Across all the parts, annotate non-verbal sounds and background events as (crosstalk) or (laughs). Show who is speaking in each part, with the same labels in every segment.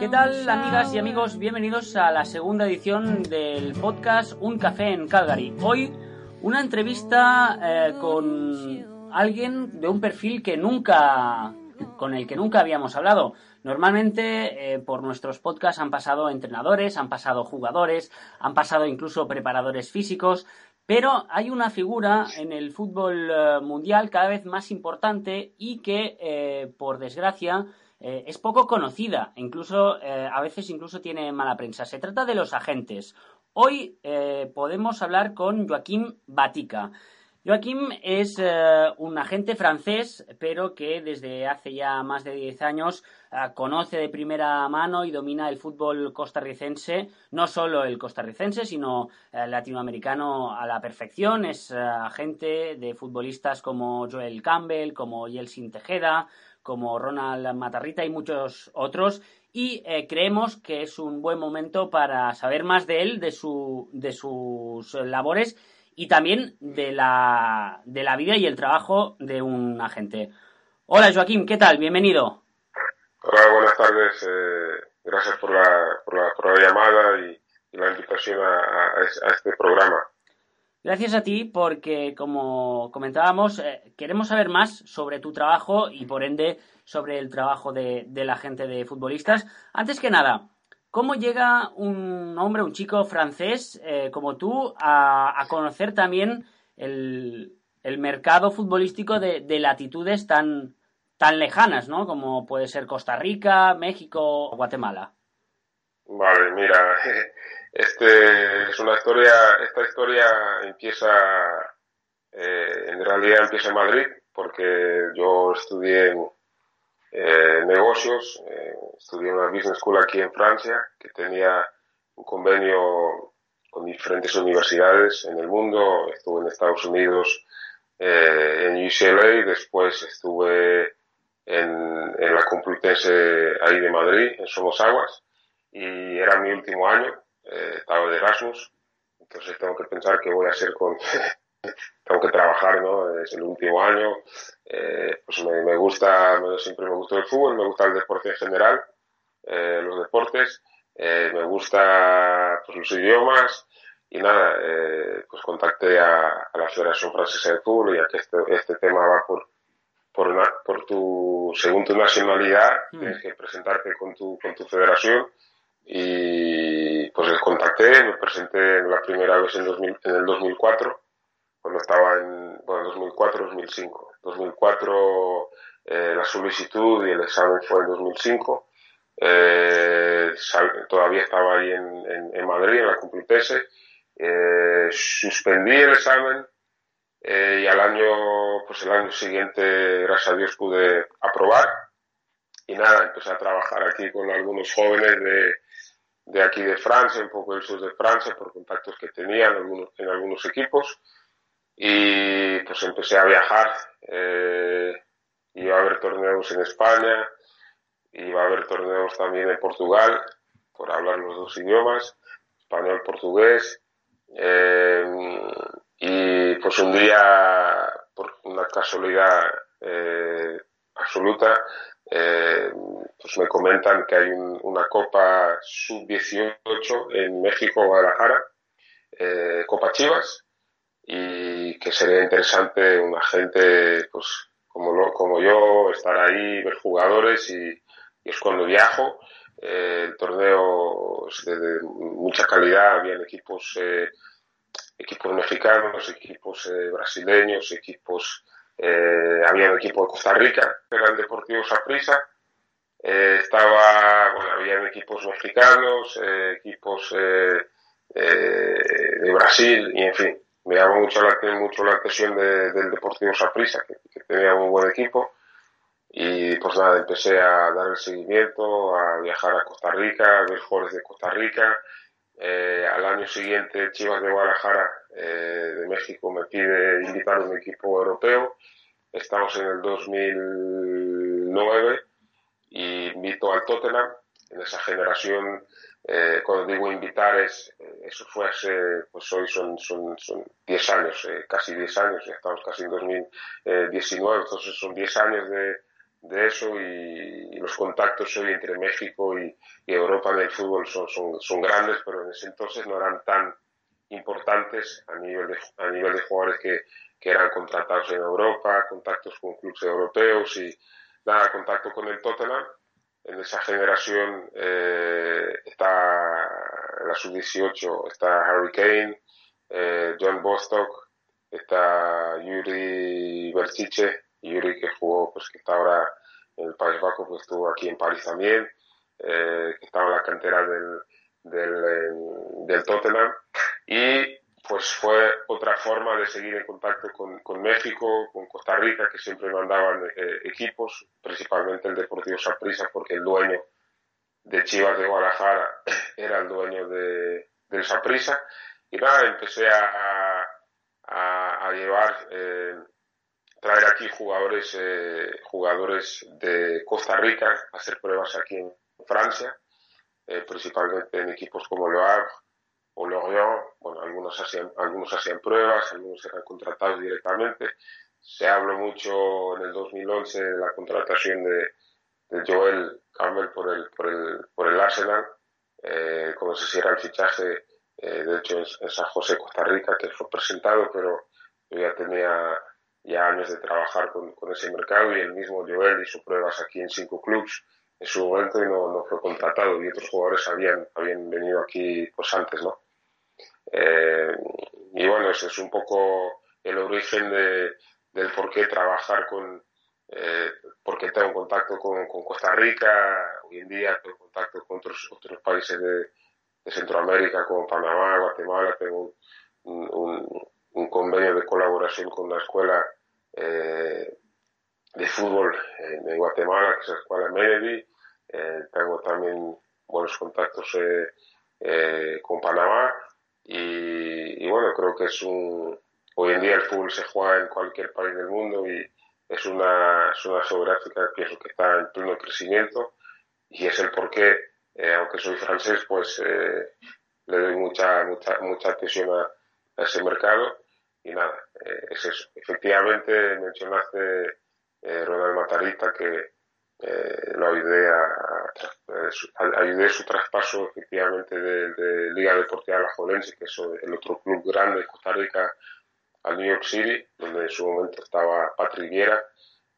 Speaker 1: ¿Qué tal amigas y amigos? Bienvenidos a la segunda edición del podcast Un Café en Calgary. Hoy una entrevista eh, con alguien de un perfil que nunca con el que nunca habíamos hablado. Normalmente eh, por nuestros podcasts han pasado entrenadores, han pasado jugadores, han pasado incluso preparadores físicos, pero hay una figura en el fútbol eh, mundial cada vez más importante y que, eh, por desgracia, es poco conocida, incluso a veces incluso tiene mala prensa. Se trata de los agentes. Hoy podemos hablar con Joaquín Batica. Joaquim es eh, un agente francés, pero que desde hace ya más de 10 años eh, conoce de primera mano y domina el fútbol costarricense, no solo el costarricense, sino eh, latinoamericano a la perfección. Es agente de futbolistas como Joel Campbell, como Yelsin Tejeda, como Ronald Matarrita y muchos otros. Y creemos que es un buen momento para saber más de él, de, su, de sus labores y también de la, de la vida y el trabajo de un agente. Hola Joaquín, ¿qué tal? Bienvenido.
Speaker 2: Hola, buenas tardes. Eh, gracias por la, por la, por la llamada y, la invitación a, a, este programa.
Speaker 1: Gracias a ti porque, como comentábamos, eh, queremos saber más sobre tu trabajo y, por ende, sobre el trabajo de, de la gente de futbolistas. Antes que nada, ¿Cómo llega un hombre, un chico francés eh, como tú a, conocer también el, mercado futbolístico de, latitudes tan, tan lejanas, ¿no? Como puede ser Costa Rica, México o Guatemala.
Speaker 2: Vale, mira, (laughs) este es una historia, esta historia empieza, eh, en realidad empieza en Madrid, porque yo estudié eh, negocios. Eh, estudié en una business school aquí en Francia que tenía un convenio con diferentes universidades en el mundo. Estuve en Estados Unidos, eh, en UCLA, después estuve en, en, la Complutense ahí de Madrid, en Somos Aguas, y era mi último año, eh, estaba de Erasmus, entonces tengo que pensar qué voy a hacer con, (laughs) tengo que trabajar, ¿no? Es el último año. Eh, pues me, me, gusta, siempre me gustó el fútbol, me gusta el deporte en general, eh, los deportes, eh, me gusta pues, los idiomas y nada, pues contacté a, a, la Federación Francesa de Fútbol ya que este, este tema va por, por, una, por tu, según tu nacionalidad, mm. tienes que presentarte con tu, con tu federación y pues les contacté, me presenté la primera vez en, 2000, en el 2004 cuando estaba en bueno, 2004-2005. 2004 eh, la solicitud y el examen fue en 2005. Eh, todavía estaba ahí en, en, Madrid, en la Complutense. Eh, suspendí el examen eh, y al año, pues el año siguiente, gracias a Dios, pude aprobar. Y nada, empecé a trabajar aquí con algunos jóvenes de, de aquí de Francia, un poco del sur de Francia, por contactos que tenía en algunos, en algunos equipos y pues empecé a viajar. Eh, iba a haber torneos en España, iba a haber torneos también en Portugal, por hablar los dos idiomas, español, portugués. Eh, y pues un día, por una casualidad eh, absoluta, eh, pues me comentan que hay un, una Copa Sub-18 en México, Guadalajara, eh, Copa Chivas, y que sería interesante una gente pues como lo, como yo estar ahí ver jugadores y, es cuando viajo. Eh, el torneo es de, mucha calidad habían equipos eh, equipos mexicanos equipos eh, brasileños equipos eh, había un equipo de Costa Rica eran deportivos a prisa. Estaba bueno habían equipos mexicanos equipos de Brasil y en fin llamó mucho la, mucho la atención de, del Deportivo Saprissa, que, que, tenía un buen equipo. Y pues nada, empecé a dar el seguimiento, a viajar a Costa Rica, a ver jugadores de Costa Rica. Eh, al año siguiente, Chivas de Guadalajara, eh, de México, me pide invitar un equipo europeo. Estamos en el 2009 y invito al Tottenham, en esa generación, eh, cuando digo invitar, es, eh, eso fue hace, pues hoy son, son, son 10 años, eh, casi 10 años, ya estamos casi en 2019, entonces son 10 años de, eso y, los contactos hoy entre México y, Europa en el fútbol son, son, son, grandes, pero en ese entonces no eran tan importantes a nivel de, a nivel de jugadores que, que eran contratados en Europa, contactos con clubes europeos y nada, contacto con el Tottenham en esa generación eh, está la sub-18, está Harry Kane, eh, John Bostock, está Yuri Berchiche, Yuri que jugó, pues que está ahora en el País Vasco, pues estuvo aquí en París también, eh, que estaba en la cantera del, del, del Tottenham y pues fue otra forma de seguir en contacto con, con México, con Costa Rica, que siempre mandaban eh, equipos, principalmente el Deportivo Saprissa, porque el dueño de Chivas de Guadalajara (coughs) era el dueño de, del Saprissa. Y nada, empecé a, a, llevar, eh, traer aquí jugadores, eh, jugadores de Costa Rica, hacer pruebas aquí en Francia, principalmente en equipos como Le Havre, o Lorient, bueno, algunos hacían, algunos hacían pruebas, algunos eran contratados directamente. Se habló mucho en el 2011 de la contratación de, Joel Campbell por el, por el, por el Arsenal, eh, como se hiciera el fichaje, eh, de hecho en, San José, Costa Rica, que fue presentado, pero yo ya tenía ya años de trabajar con, con ese mercado y el mismo Joel hizo pruebas aquí en cinco clubes en su momento y no, no fue contratado y otros jugadores habían, habían venido aquí pues antes, ¿no? Eh, y bueno, ese es un poco el origen de, del por qué trabajar con, eh, porque tengo contacto con, Costa Rica, hoy en día tengo contacto con otros, países de, de Centroamérica como Panamá, Guatemala, tengo un, convenio de colaboración con la escuela eh, de fútbol en, Guatemala, que es la escuela Medellín, eh, tengo también buenos contactos eh, eh, con Panamá y, bueno, creo que es un. Hoy en día el fútbol se juega en cualquier país del mundo y es una, una geográfica que, que está en pleno crecimiento y es el porqué, eh, aunque soy francés, pues eh, le doy mucha, mucha, mucha atención a, ese mercado y nada, eh, es eso. Efectivamente, mencionaste eh, Ronald Matarita que eh, lo ayudé a, su traspaso efectivamente de, Liga Deportiva Alajuelense, que es el otro club grande de Costa Rica, al New York City, donde en su momento estaba Patrick Viera,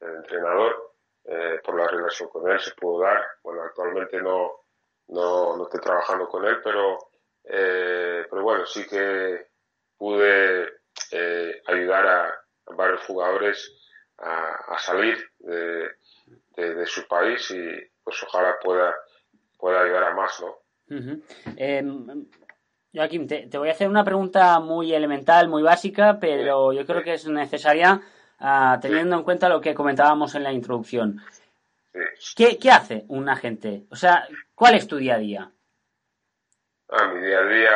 Speaker 2: el entrenador, eh, por la relación con él se pudo dar. Bueno, actualmente no, no, no estoy trabajando con él, pero, eh, pero bueno, sí que pude eh, ayudar a, varios jugadores a, a salir de, de, su país y pues ojalá pueda, pueda ayudar a más, ¿no?
Speaker 1: Em, Joaquín, te, voy a hacer una pregunta muy elemental, muy básica, pero yo creo que es necesaria ah, teniendo en cuenta lo que comentábamos en la introducción. ¿Qué, ¿Qué, hace un agente? O sea, ¿cuál es tu día a día?
Speaker 2: Ah, mi día a día,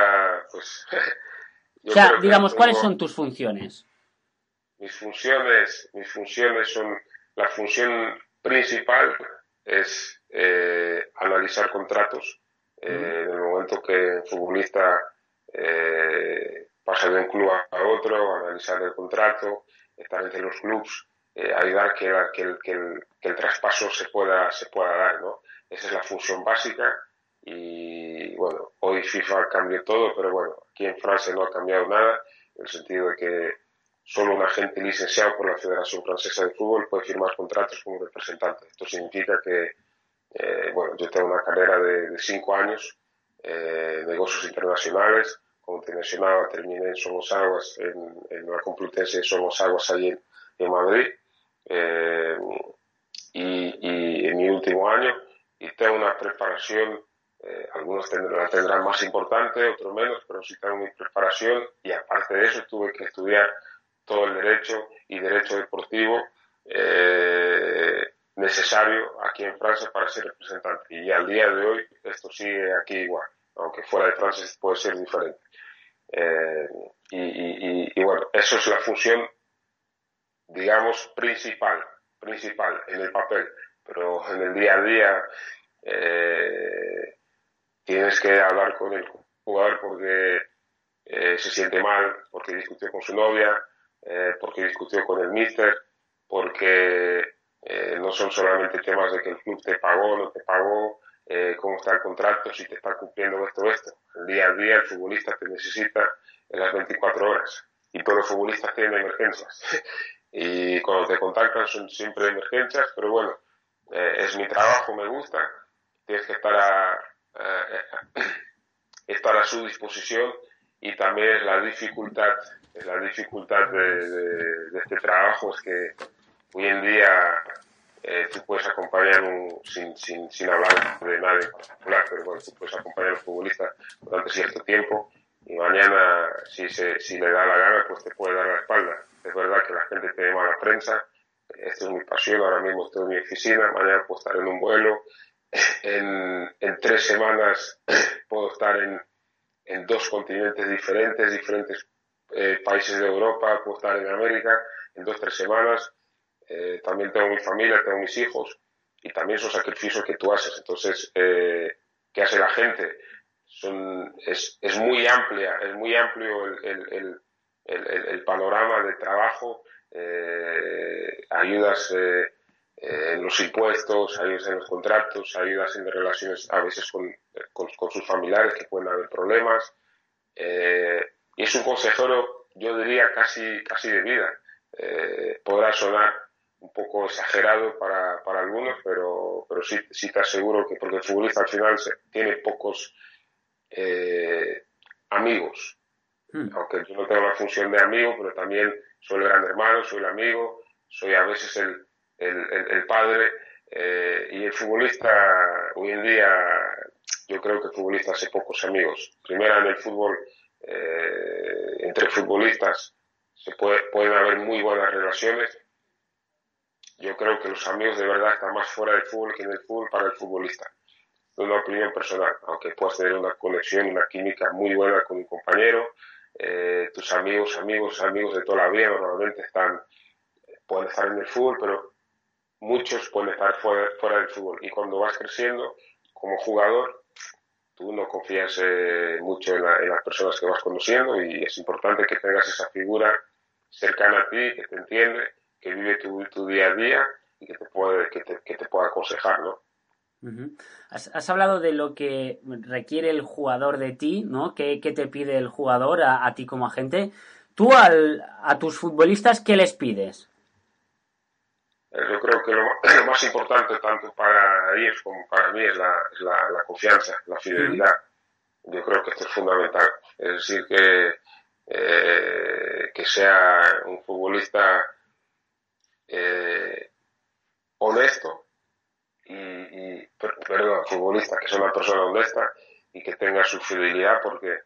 Speaker 2: pues... (laughs)
Speaker 1: o sea, digamos, ¿cuáles son tus funciones?
Speaker 2: Mis funciones, mis funciones son la función principal es eh, analizar contratos. Eh, en el momento que el futbolista eh, pasa de un club a otro, analizar el contrato, estar entre los clubes, ayudar que, que, el, que, el, que, el, traspaso se pueda, se pueda dar. ¿no? Esa es la función básica y bueno, hoy FIFA cambió todo, pero bueno, aquí en Francia no ha cambiado nada, en el sentido de que solo un agente licenciado por la Federación Francesa de Fútbol puede firmar contratos como representante. Esto significa que, eh, bueno, yo tengo una carrera de, cinco años, eh, negocios internacionales, como te mencionaba, terminé en Somos Aguas, en, en la Complutense de Somos Aguas, allí en, Madrid, eh, y, y, en mi último año, y tengo una preparación eh, algunos la tendrán más importante, otros menos, pero sí tengo mi preparación. Y aparte de eso tuve que estudiar todo el derecho y derecho deportivo eh, necesario aquí en Francia para ser representante. Y al día de hoy esto sigue aquí igual, aunque fuera de Francia puede ser diferente. Eh, y, bueno, eso es la función, digamos, principal, principal en el papel, pero en el día a día eh, tienes que hablar con el jugador porque se siente mal, porque discutió con su novia, eh, porque discutió con el míster, porque no son solamente temas de que el club te pagó, no te pagó, cómo está el contrato, si te está cumpliendo esto o esto. El día a día el futbolista te necesita en las 24 horas y todos los futbolistas tienen emergencias. (laughs) y cuando te contactan son siempre emergencias, pero bueno, es mi trabajo, me gusta, tienes que estar a, (clears throat) estar a su disposición y también la dificultad, la dificultad de, este trabajo es que hoy en día eh, tú puedes acompañar un, sin, sin, sin hablar de nadie en particular, pero bueno, tú puedes acompañar a un futbolista durante cierto tiempo y mañana, si, se, si le da la gana, pues te puede dar la espalda. Es verdad que la gente te da mala prensa, esta es mi pasión, ahora mismo estoy en mi oficina, mañana puedo estar en un vuelo, (laughs) en, en tres semanas (clears throat) puedo estar en, en, dos continentes diferentes, diferentes eh, países de Europa, puedo estar en América en dos, tres semanas. Eh, también tengo mi familia, tengo mis hijos y también son sacrificios que tú haces. Entonces, eh, ¿qué hace la gente? Es, es, muy amplia, es muy amplio el, el, el, el panorama de trabajo, eh, ayudas eh, los impuestos, ayudas en los contratos, ayudas en relaciones a veces con, con, sus familiares que pueden haber problemas. Eh, y es un consejero, yo diría, casi, casi de vida. Eh, podrá sonar un poco exagerado para, para algunos, pero, pero sí, sí te aseguro que porque el futbolista al final tiene pocos eh, amigos. Hmm. Aunque yo no tengo la función de amigo, pero también soy el gran hermano, soy el amigo, soy a veces el, el, padre eh, y el futbolista hoy en día yo creo que el futbolista hace pocos amigos. Primero en el fútbol, eh, entre futbolistas se puede, pueden haber muy buenas relaciones. Yo creo que los amigos de verdad están más fuera del fútbol que en el fútbol para el futbolista. Es una opinión personal, aunque puedas tener una conexión, una química muy buena con un compañero, eh, tus amigos, amigos, amigos de toda la vida normalmente están, pueden estar en el fútbol, pero muchos pueden estar fuera, fuera del fútbol. Y cuando vas creciendo como jugador, tú no confías eh, mucho en, las personas que vas conociendo y es importante que tengas esa figura cercana a ti, que te entiende, que vive tu, día a día y que te puede, que te, que te pueda aconsejar, ¿no?
Speaker 1: has, hablado de lo que requiere el jugador de ti, ¿no? ¿Qué, te pide el jugador a, a ti como agente? Tú al, a tus futbolistas, ¿qué les pides?
Speaker 2: Eh, yo creo que lo, (coughs) más importante tanto para ellos como para mí es la, la, confianza, la fidelidad. Yo creo que esto es fundamental. Es decir, que, eh, que sea un futbolista eh, honesto y, y, perdón, futbolista, que sea una persona honesta y que tenga su fidelidad porque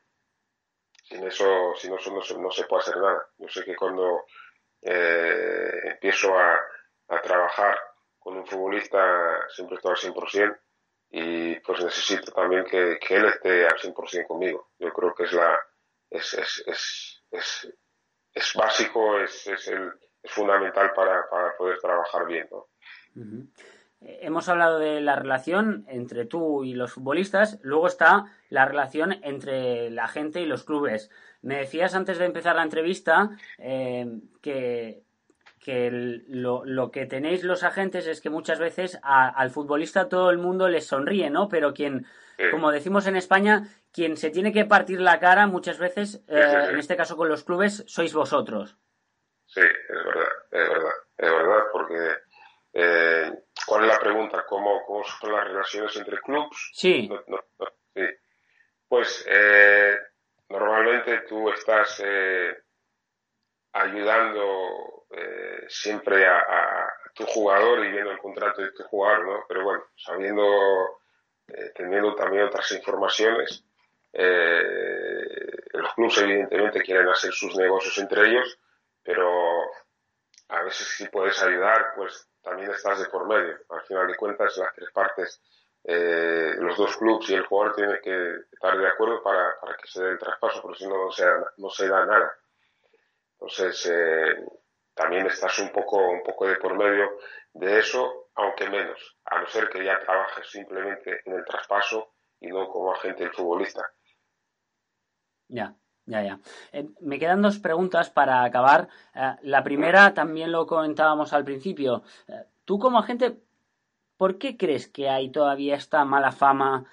Speaker 2: sin eso, sin eso no, se, no se puede hacer nada. Yo sé que cuando empiezo a a trabajar con un futbolista siempre estoy al 100% y pues necesito también que, que él esté al 100% conmigo. Yo creo que es la es, es, es, es, es básico, es, es, el, es fundamental para, para poder trabajar bien. ¿no?
Speaker 1: Hemos hablado de la relación entre tú y los futbolistas, luego está la relación entre la gente y los clubes. Me decías antes de empezar la entrevista eh, que que lo, lo, que tenéis los agentes es que muchas veces al futbolista todo el mundo les sonríe, ¿no? Pero quien, como decimos en España, quien se tiene que partir la cara muchas veces, eh, en este caso con los clubes, sois vosotros.
Speaker 2: Sí, es verdad, es verdad, es verdad, porque eh, ¿cuál es la pregunta? ¿Cómo, ¿Cómo son las relaciones entre clubes?
Speaker 1: Sí.
Speaker 2: sí. Pues eh, normalmente tú estás ayudando eh, siempre a, tu jugador y viendo el contrato de tu jugador, ¿no? Pero bueno, sabiendo, eh, teniendo también otras informaciones, eh, los clubes evidentemente quieren hacer sus negocios entre ellos, pero a veces si puedes ayudar, pues también estás de por medio. Al final de cuentas, las tres partes, los dos clubes y el jugador tienen que estar de acuerdo para, para que se dé el traspaso, porque si no, no se, no se da nada. Entonces, también estás un poco, un poco de por medio de eso. aunque menos, a no ser que ya trabajes simplemente en el traspaso y no como agente del futbolista.
Speaker 1: Ya, ya, ya. Eh, me quedan dos preguntas para acabar. Eh, la primera también lo comentábamos al principio. Eh, tú como agente, ¿por qué crees que hay todavía esta mala fama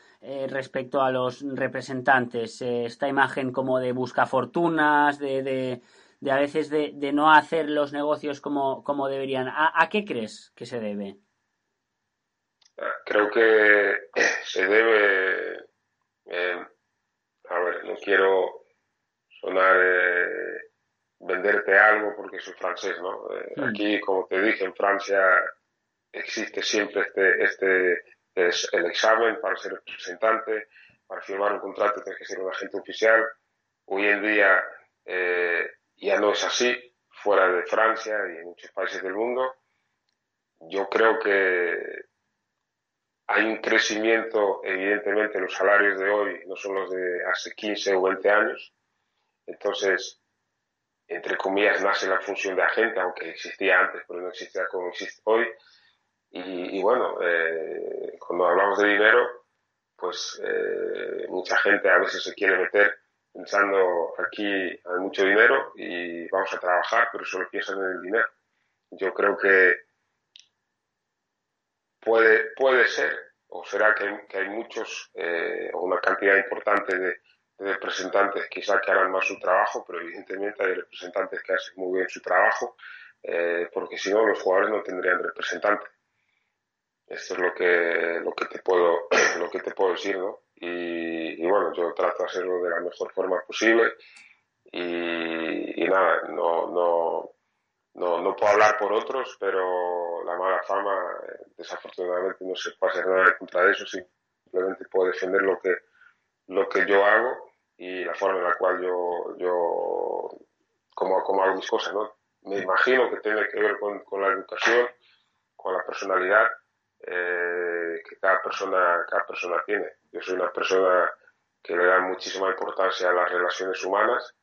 Speaker 1: respecto a los representantes? esta imagen como de buscafortunas, de, de, de a veces de, de, no hacer los negocios como, como deberían. ¿A, qué crees que se debe?
Speaker 2: Creo que (coughs) se debe, a ver, no quiero sonar eh, venderte algo porque soy francés, ¿no? Eh, hmm. Aquí, como te dije, en Francia existe siempre este, este es el examen para ser representante, para firmar un contrato tienes que ser un agente oficial. Hoy en día eh, ya no es así, fuera de Francia y en muchos países del mundo. Yo creo que hay un crecimiento, evidentemente los salarios de hoy no son los de hace 15 o 20 años, entonces, entre comillas, nace la función de agente, aunque existía antes, pero no existía como existe hoy. Y, bueno, eh, cuando hablamos de dinero, pues eh, mucha gente a veces se quiere meter pensando aquí hay mucho dinero y vamos a trabajar, pero solo piensan en el dinero. Yo creo que puede, puede ser, o será que hay, muchos, eh, una cantidad importante de, representantes quizá que harán más su trabajo, pero evidentemente hay representantes que hacen muy bien su trabajo, eh, porque si no los jugadores no tendrían representante. Esto es lo que, lo que te puedo, (clears throat) lo que te puedo decir, ¿no? Y, bueno, yo trato de hacerlo de la mejor forma posible y, nada, no, no, no, no, puedo hablar por otros, pero la mala fama, desafortunadamente, no se puede hacer nada contra eso, simplemente puedo defender lo que, lo que yo hago y la forma en la cual yo, yo como, como hago mis cosas, ¿no? Me imagino que tiene que ver con, con la educación, con la personalidad eh, que cada persona, cada persona tiene. Yo soy una persona que le da muchísima importancia a las relaciones humanas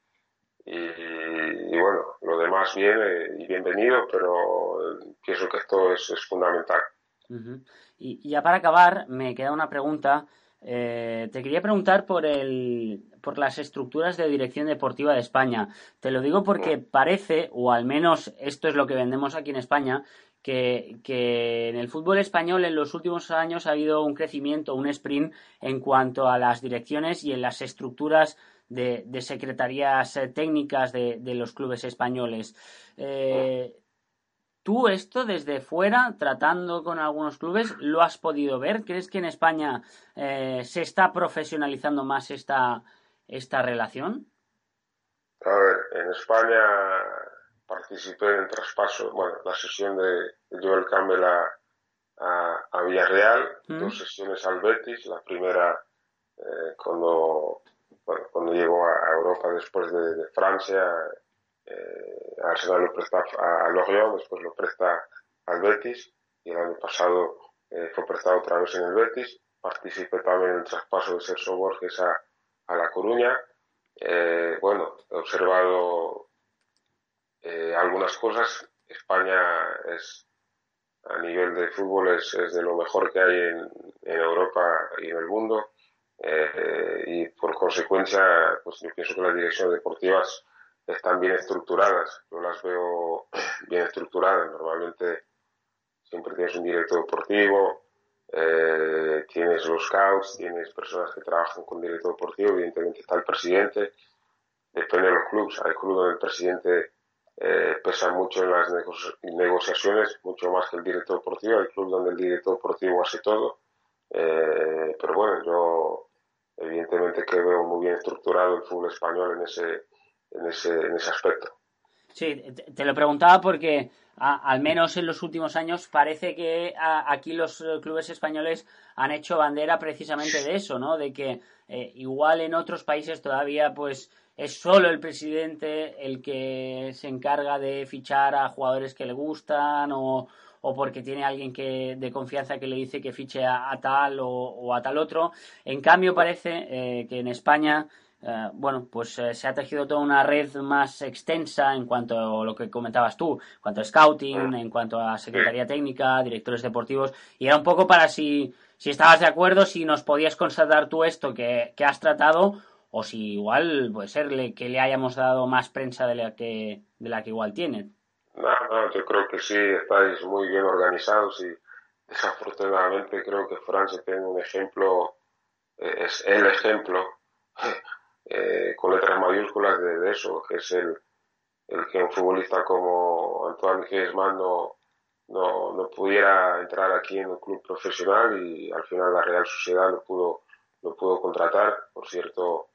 Speaker 2: y, bueno, lo demás viene y bienvenido, pero pienso que esto es, es fundamental.
Speaker 1: Y ya para acabar, me queda una pregunta eh, te quería preguntar por, el, por las estructuras de dirección deportiva de España. Te lo digo porque parece, o al menos esto es lo que vendemos aquí en España, que, en el fútbol español en los últimos años ha habido un crecimiento, un sprint en cuanto a las direcciones y en las estructuras de, secretarías técnicas de, los clubes españoles. Eh, ¿Tú esto desde fuera, tratando con algunos clubes, lo has podido ver? ¿Crees que en España eh, se está profesionalizando más esta, esta relación?
Speaker 2: A ver, en España participé en el traspaso, bueno, la sesión de Joel Campbell a, a, Villarreal, mm. dos sesiones al Betis, la primera eh, cuando, bueno, cuando llegó a Europa después de Francia, eh, Arsenal lo presta a, Lorient, después lo presta al Betis y el año pasado eh, fue prestado otra vez en el Betis. Participé también en el traspaso de Sergio Borges a, a La Coruña. Eh, bueno, he observado eh, algunas cosas. España es a nivel de fútbol es, de lo mejor que hay en, en Europa y en el mundo. Eh, y por consecuencia, pues yo pienso que las direcciones deportivas están bien estructuradas. Yo las veo (clears throat) bien estructuradas. Normalmente siempre tienes un director deportivo, eh, tienes los scouts, tienes personas que trabajan con director deportivo, evidentemente está el presidente. Depende de los clubes. Hay clubes donde el presidente eh, pesa mucho en las negociaciones, mucho más que el director deportivo. Hay clubes donde el director deportivo hace todo. Eh, pero bueno, yo evidentemente que veo muy bien estructurado el fútbol español en ese en ese, en ese aspecto.
Speaker 1: Sí, te lo preguntaba porque al menos en los últimos años parece que aquí los clubes españoles han hecho bandera precisamente de eso, ¿no? De que eh, igual en otros países todavía pues es solo el presidente el que se encarga de fichar a jugadores que le gustan o, o porque tiene alguien que de confianza que le dice que fiche a, tal o, a tal otro. En cambio parece eh, que en España eh, bueno, pues eh, se ha tejido toda una red más extensa en cuanto a lo que comentabas tú, en cuanto a scouting, en cuanto a secretaría técnica, directores deportivos, y era un poco para si, si estabas de acuerdo, si nos podías constatar tú esto que, has tratado, o si igual puede ser que le hayamos dado más prensa de la que, de la que igual tiene.
Speaker 2: No, no, yo creo que sí, estáis muy bien organizados y desafortunadamente creo que Francia tiene un ejemplo, eh, es el ejemplo (laughs) eh, con letras mayúsculas de, eso, que es el, el, que un futbolista como Antoine Griezmann no, no, pudiera entrar aquí en un club profesional y al final la Real Sociedad lo pudo, lo pudo contratar. Por cierto,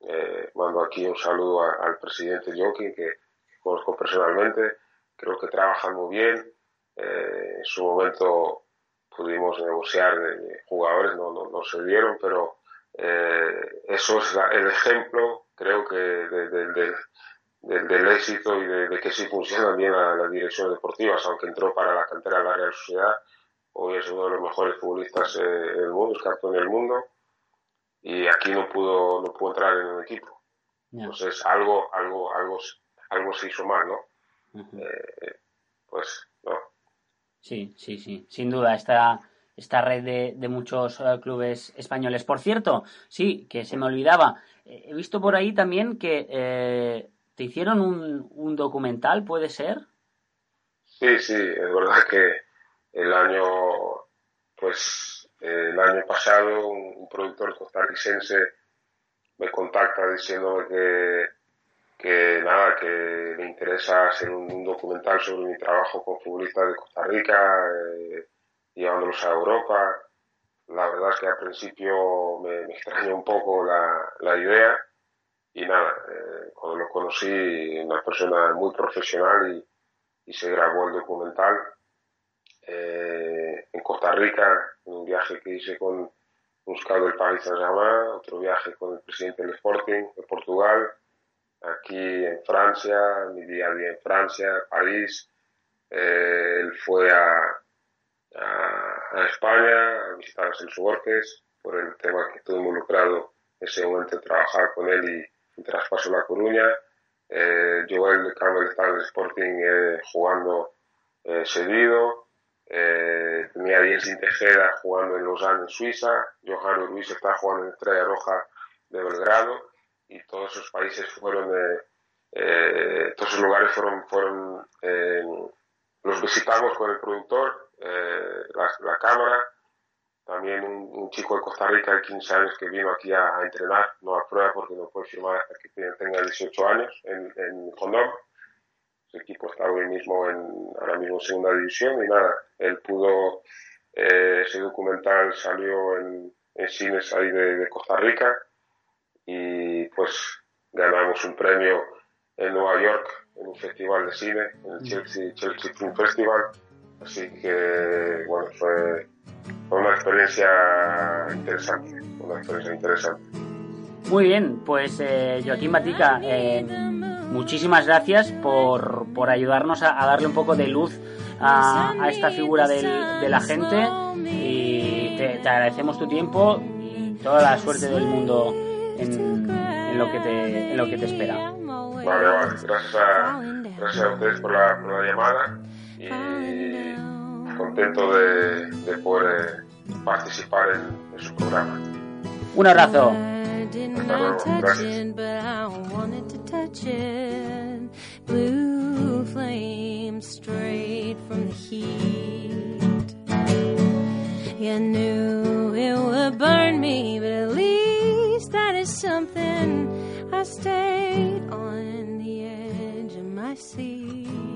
Speaker 2: eh, mando aquí un saludo al presidente Joaquín, que conozco personalmente, creo que trabajan muy bien. Eh, en su momento pudimos negociar de jugadores, no, no, se dieron, pero eh, eso es el ejemplo, creo que, del éxito y de, que sí funcionan bien las direcciones deportivas, aunque entró para la cantera de la Real Sociedad. Hoy es uno de los mejores futbolistas eh, del mundo, es campeón del mundo, y aquí no pudo, no pudo entrar en un equipo. Entonces algo, algo, algo, algo se hizo mal, ¿no? Eh, pues no.
Speaker 1: Sí, sí, sí, sin duda. Está esta red de, muchos eh, clubes españoles. Por cierto, sí, que se me olvidaba, eh, he visto por ahí también que eh, te hicieron un, documental, ¿puede ser?
Speaker 2: Sí, sí, es verdad que el año, pues, el año pasado un, productor costarricense me contacta diciéndome que, que nada, que me interesa hacer un, documental sobre mi trabajo con futbolistas de Costa Rica, llevándolos a Europa. La verdad es que al principio me, extrañó un poco la, la idea y nada, eh, cuando lo conocí, una persona muy profesional y, y se grabó el documental eh, en Costa Rica, un viaje que hice con scout del Paris Saint-Germain, otro viaje con el presidente del Sporting de Portugal, aquí en Francia, mi día a día en Francia, París. Eh, él fue a, a, España, a visitar a Celso Borges, por el tema que estuve involucrado ese momento de trabajar con él y, y traspaso a La Coruña. Eh, Joel Campbell está en el Sporting eh, jugando eh, seguido. Eh, tenía a Jens Tejeda jugando en Lausanne, en Suiza. Johan Ruiz está jugando en Estrella Roja de Belgrado. Y todos esos países fueron, eh, eh, todos esos lugares fueron, los visitamos con el productor eh, la, cámara. También un, chico de Costa Rica de 15 años que vino aquí a, entrenar, no a prueba porque no puede firmar hasta que tenga 18 años en, en. Ese equipo está hoy mismo en, ahora mismo en segunda división y nada, él pudo, eh, ese documental salió en, en cines ahí de, Costa Rica y pues ganamos un premio en Nueva York en un festival de cine, en el Chelsea, Chelsea Film Festival Así que, bueno, fue, una experiencia interesante, una experiencia interesante.
Speaker 1: Muy bien, pues eh, Joaquín Batica, eh, muchísimas gracias por, por ayudarnos a, darle un poco de luz a, esta figura del, de la gente y te, agradecemos tu tiempo y toda la suerte del mundo en, en, lo, que te, en lo que te espera.
Speaker 2: Vale, vale, gracias a, gracias a ustedes por la, por la llamada y contento de, de poder participar en, en, su programa.
Speaker 1: Un abrazo.
Speaker 2: Blue
Speaker 1: flame straight from the heat. You knew it would burn me, but at least that is something. I stayed on the edge of my seat.